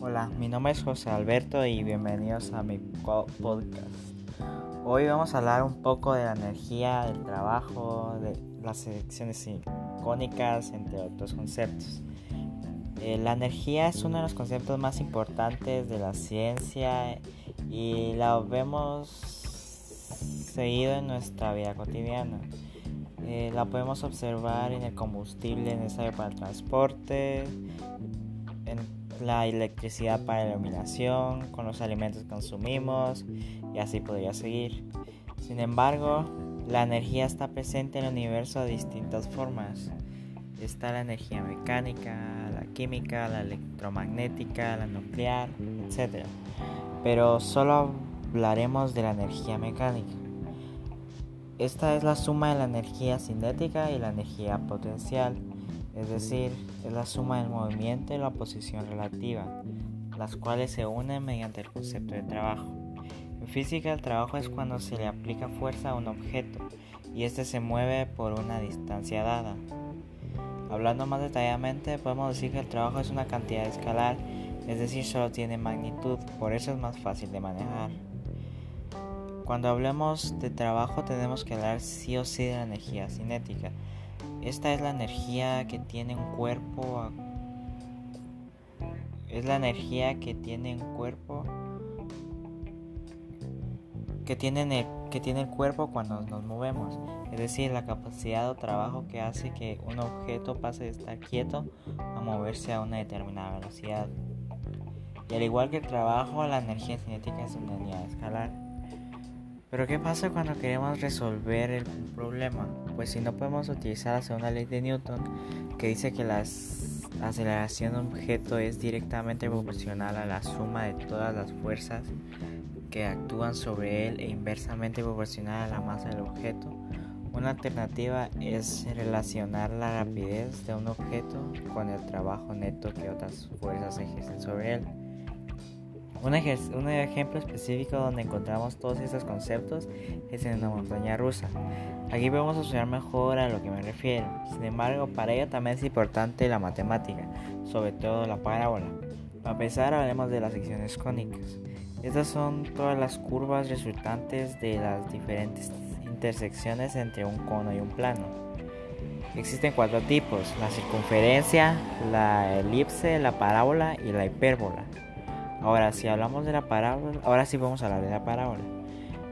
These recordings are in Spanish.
nombre es José Alberto y bienvenidos a mi podcast. Hoy vamos a hablar un poco de la energía, del trabajo, de las secciones icónicas, entre otros conceptos. Eh, la energía es uno de los conceptos más importantes de la ciencia y la vemos seguido en nuestra vida cotidiana. Eh, la podemos observar en el combustible necesario para el transporte, en la electricidad para la iluminación, con los alimentos que consumimos y así podría seguir. Sin embargo, la energía está presente en el universo de distintas formas. Está la energía mecánica, la química, la electromagnética, la nuclear, etc. Pero solo hablaremos de la energía mecánica. Esta es la suma de la energía cinética y la energía potencial es decir, es la suma del movimiento y la posición relativa, las cuales se unen mediante el concepto de trabajo. En física el trabajo es cuando se le aplica fuerza a un objeto y éste se mueve por una distancia dada. Hablando más detalladamente, podemos decir que el trabajo es una cantidad escalar, es decir, solo tiene magnitud, por eso es más fácil de manejar. Cuando hablemos de trabajo tenemos que hablar sí o sí de la energía cinética, esta es la energía que tiene un cuerpo. Es la energía que tiene un cuerpo. Que tiene, el, que tiene el cuerpo cuando nos movemos. Es decir, la capacidad o trabajo que hace que un objeto pase de estar quieto a moverse a una determinada velocidad. Y al igual que el trabajo, la energía cinética es una unidad escalar. Pero ¿qué pasa cuando queremos resolver el problema? Pues si no podemos utilizar la segunda ley de Newton que dice que la aceleración de un objeto es directamente proporcional a la suma de todas las fuerzas que actúan sobre él e inversamente proporcional a la masa del objeto, una alternativa es relacionar la rapidez de un objeto con el trabajo neto que otras fuerzas ejercen sobre él. Un, ejemplo específico donde encontramos todos estos conceptos es en una montaña rusa. Aquí podemos observar mejor a lo que me refiero. Sin embargo, para ello también es importante la matemática, sobre todo la parábola. Para empezar, hablemos de las secciones cónicas. Estas son todas las curvas resultantes de las diferentes intersecciones entre un cono y un plano. Existen cuatro tipos, la circunferencia, la elipse, la parábola y la hipérbola. Ahora, si hablamos de la parábola, ahora sí vamos a hablar de la parábola.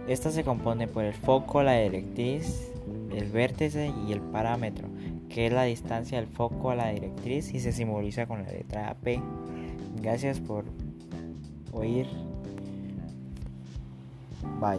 Esta se compone por el foco, la directriz, el vértice y el parámetro, que es la distancia del foco a la directriz y se simboliza con la letra P. Gracias por oír. Bye.